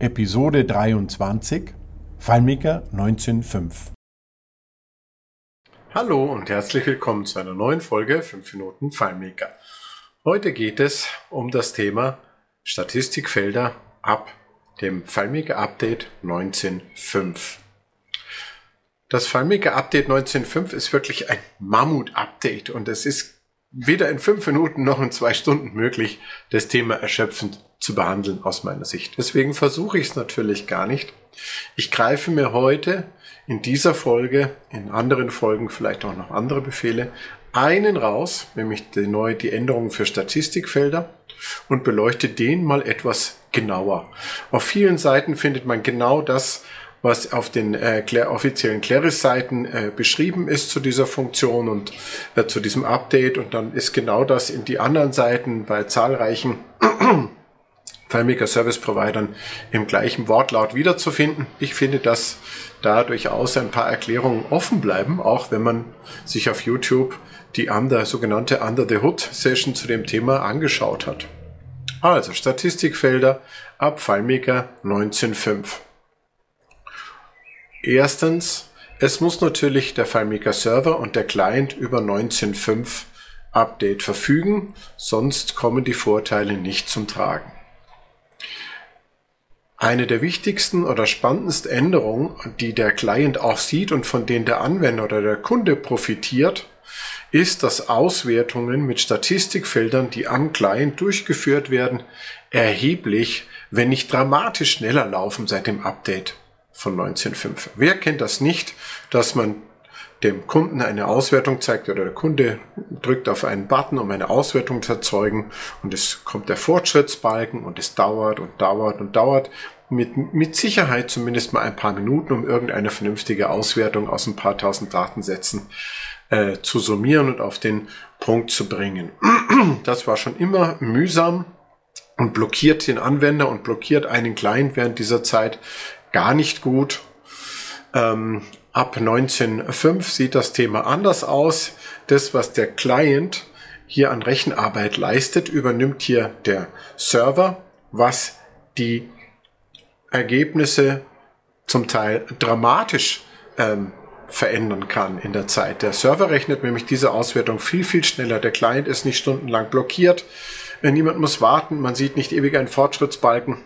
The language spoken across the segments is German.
Episode 23 FileMaker 19.5 Hallo und herzlich willkommen zu einer neuen Folge 5 Minuten FileMaker. Heute geht es um das Thema Statistikfelder ab dem FileMaker Update 19.5. Das FileMaker Update 19.5 ist wirklich ein Mammut-Update und es ist weder in fünf Minuten noch in zwei Stunden möglich, das Thema erschöpfend zu behandeln aus meiner Sicht. Deswegen versuche ich es natürlich gar nicht. Ich greife mir heute in dieser Folge, in anderen Folgen vielleicht auch noch andere Befehle, einen raus, nämlich die neue, die Änderungen für Statistikfelder und beleuchte den mal etwas genauer. Auf vielen Seiten findet man genau das, was auf den äh, offiziellen Claris-Seiten äh, beschrieben ist zu dieser Funktion und äh, zu diesem Update. Und dann ist genau das in die anderen Seiten bei zahlreichen FileMaker Service Providern im gleichen Wortlaut wiederzufinden. Ich finde, dass da durchaus ein paar Erklärungen offen bleiben, auch wenn man sich auf YouTube die under, sogenannte Under the Hood Session zu dem Thema angeschaut hat. Also Statistikfelder ab FileMaker 19.5. Erstens, es muss natürlich der FileMaker Server und der Client über 19.5 Update verfügen, sonst kommen die Vorteile nicht zum Tragen. Eine der wichtigsten oder spannendsten Änderungen, die der Client auch sieht und von denen der Anwender oder der Kunde profitiert, ist, dass Auswertungen mit Statistikfeldern, die am Client durchgeführt werden, erheblich, wenn nicht dramatisch schneller laufen seit dem Update von 19.5. Wer kennt das nicht, dass man dem Kunden eine Auswertung zeigt oder der Kunde drückt auf einen Button, um eine Auswertung zu erzeugen und es kommt der Fortschrittsbalken und es dauert und dauert und dauert. Mit, mit Sicherheit zumindest mal ein paar Minuten, um irgendeine vernünftige Auswertung aus ein paar tausend Datensätzen äh, zu summieren und auf den Punkt zu bringen. Das war schon immer mühsam und blockiert den Anwender und blockiert einen Client während dieser Zeit gar nicht gut. Ähm, Ab 19.5 sieht das Thema anders aus. Das, was der Client hier an Rechenarbeit leistet, übernimmt hier der Server, was die Ergebnisse zum Teil dramatisch ähm, verändern kann in der Zeit. Der Server rechnet nämlich diese Auswertung viel, viel schneller. Der Client ist nicht stundenlang blockiert. Niemand muss warten. Man sieht nicht ewig einen Fortschrittsbalken.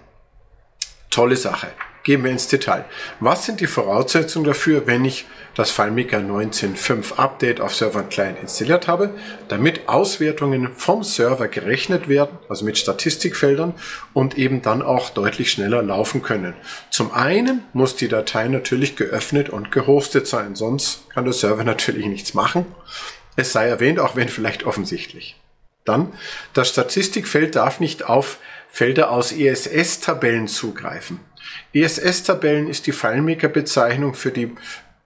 Tolle Sache. Gehen wir ins Detail. Was sind die Voraussetzungen dafür, wenn ich das FileMaker 19.5 Update auf Server und Client installiert habe, damit Auswertungen vom Server gerechnet werden, also mit Statistikfeldern und eben dann auch deutlich schneller laufen können. Zum einen muss die Datei natürlich geöffnet und gehostet sein, sonst kann der Server natürlich nichts machen. Es sei erwähnt, auch wenn vielleicht offensichtlich. Dann, das Statistikfeld darf nicht auf Felder aus ESS-Tabellen zugreifen. ESS-Tabellen ist die FileMaker-Bezeichnung für die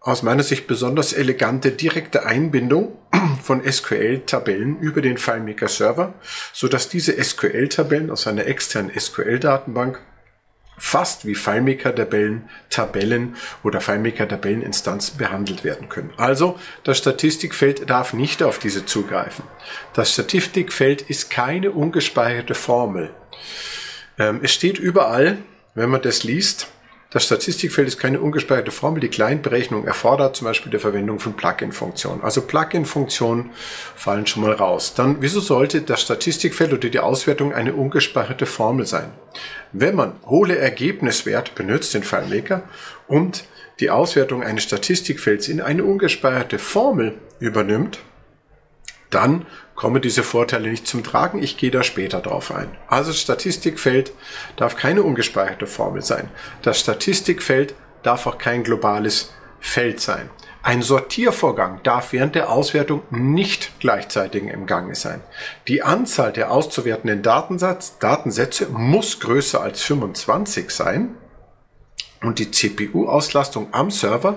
aus meiner Sicht besonders elegante direkte Einbindung von SQL-Tabellen über den FileMaker-Server, so dass diese SQL-Tabellen aus einer externen SQL-Datenbank fast wie FileMaker-Tabellen, Tabellen oder FileMaker-Tabelleninstanzen behandelt werden können. Also das Statistikfeld darf nicht auf diese zugreifen. Das Statistikfeld ist keine ungespeicherte Formel. Ähm, es steht überall, wenn man das liest, das Statistikfeld ist keine ungespeicherte Formel. Die Client-Berechnung erfordert zum Beispiel die Verwendung von Plugin-Funktionen. Also Plugin-Funktionen fallen schon mal raus. Dann, wieso sollte das Statistikfeld oder die Auswertung eine ungespeicherte Formel sein? Wenn man hohle Ergebniswert benutzt, den FileMaker, und die Auswertung eines Statistikfelds in eine ungespeicherte Formel übernimmt, dann kommen diese Vorteile nicht zum Tragen. Ich gehe da später drauf ein. Also Statistikfeld darf keine ungespeicherte Formel sein. Das Statistikfeld darf auch kein globales Feld sein. Ein Sortiervorgang darf während der Auswertung nicht gleichzeitig im Gange sein. Die Anzahl der auszuwertenden Datensatz, Datensätze muss größer als 25 sein und die CPU-Auslastung am Server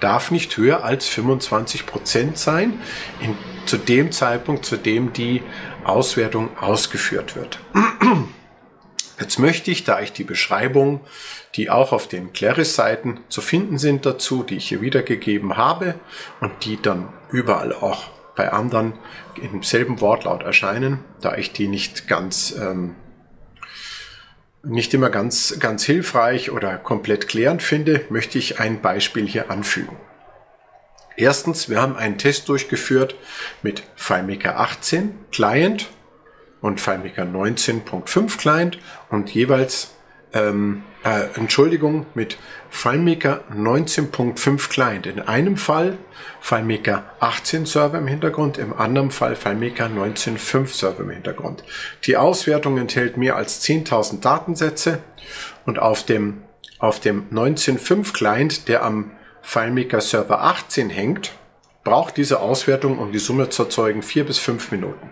darf nicht höher als 25 Prozent sein, in, zu dem Zeitpunkt, zu dem die Auswertung ausgeführt wird. Jetzt möchte ich, da ich die Beschreibung, die auch auf den Claris-Seiten zu finden sind dazu, die ich hier wiedergegeben habe und die dann überall auch bei anderen im selben Wortlaut erscheinen, da ich die nicht ganz ähm, nicht immer ganz, ganz hilfreich oder komplett klärend finde, möchte ich ein Beispiel hier anfügen. Erstens, wir haben einen Test durchgeführt mit FileMaker 18 Client und FileMaker 19.5 Client und jeweils ähm, äh, Entschuldigung, mit FileMaker 19.5 Client. In einem Fall FileMaker 18 Server im Hintergrund, im anderen Fall FileMaker 19.5 Server im Hintergrund. Die Auswertung enthält mehr als 10.000 Datensätze und auf dem, auf dem 19.5 Client, der am FileMaker Server 18 hängt, braucht diese Auswertung, um die Summe zu erzeugen, vier bis fünf Minuten.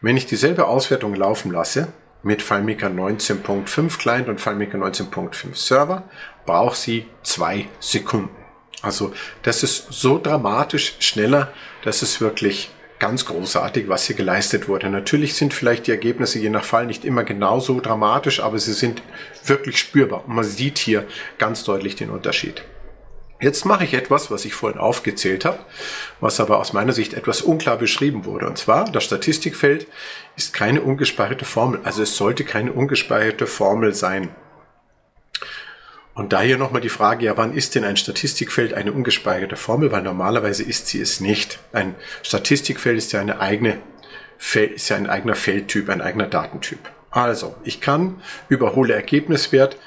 Wenn ich dieselbe Auswertung laufen lasse, mit FileMaker 19.5 Client und FileMaker 19.5 Server braucht sie zwei Sekunden. Also das ist so dramatisch schneller, das ist wirklich ganz großartig, was hier geleistet wurde. Natürlich sind vielleicht die Ergebnisse je nach Fall nicht immer genauso dramatisch, aber sie sind wirklich spürbar und man sieht hier ganz deutlich den Unterschied. Jetzt mache ich etwas, was ich vorhin aufgezählt habe, was aber aus meiner Sicht etwas unklar beschrieben wurde. Und zwar, das Statistikfeld ist keine ungespeicherte Formel. Also es sollte keine ungespeicherte Formel sein. Und daher nochmal die Frage, ja, wann ist denn ein Statistikfeld eine ungespeicherte Formel? Weil normalerweise ist sie es nicht. Ein Statistikfeld ist ja eine eigene, ist ja ein eigener Feldtyp, ein eigener Datentyp. Also, ich kann über hohle Ergebniswert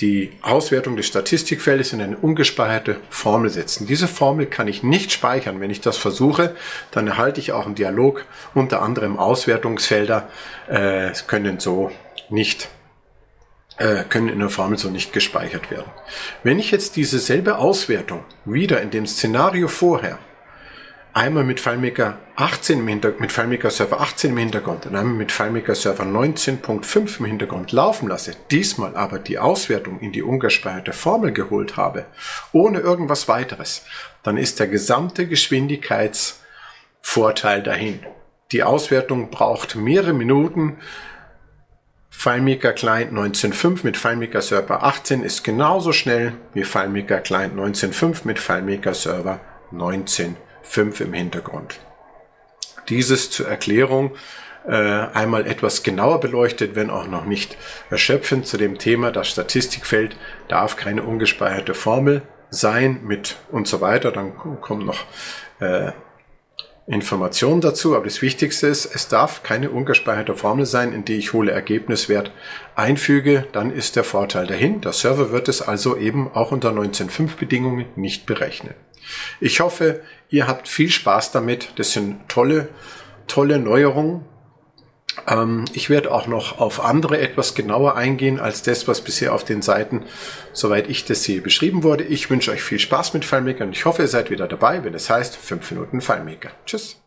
die Auswertung des Statistikfeldes in eine ungespeicherte Formel setzen. Diese Formel kann ich nicht speichern. Wenn ich das versuche, dann erhalte ich auch einen Dialog, unter anderem Auswertungsfelder äh, können so nicht äh, können in der Formel so nicht gespeichert werden. Wenn ich jetzt diese selbe Auswertung wieder in dem Szenario vorher einmal mit FileMaker 18 im Hintergrund, mit FileMaker Server 18 im Hintergrund und einmal mit FileMaker Server 19.5 im Hintergrund laufen lasse, diesmal aber die Auswertung in die ungespeicherte Formel geholt habe, ohne irgendwas weiteres, dann ist der gesamte Geschwindigkeitsvorteil dahin. Die Auswertung braucht mehrere Minuten. FileMaker Client 19.5 mit FileMaker Server 18 ist genauso schnell wie FileMaker Client 19.5 mit FileMaker Server 19. 5 im Hintergrund. Dieses zur Erklärung äh, einmal etwas genauer beleuchtet, wenn auch noch nicht erschöpfend zu dem Thema, das Statistikfeld darf keine ungespeicherte Formel sein mit und so weiter. Dann kommen noch äh, Informationen dazu, aber das Wichtigste ist, es darf keine ungespeicherte Formel sein, in die ich hohle Ergebniswert einfüge, dann ist der Vorteil dahin. Der Server wird es also eben auch unter 19.5 Bedingungen nicht berechnen. Ich hoffe, ihr habt viel Spaß damit. Das sind tolle, tolle Neuerungen. Ähm, ich werde auch noch auf andere etwas genauer eingehen als das, was bisher auf den Seiten, soweit ich das sehe, beschrieben wurde. Ich wünsche euch viel Spaß mit FileMaker und ich hoffe, ihr seid wieder dabei, wenn es heißt 5 Minuten FileMaker. Tschüss.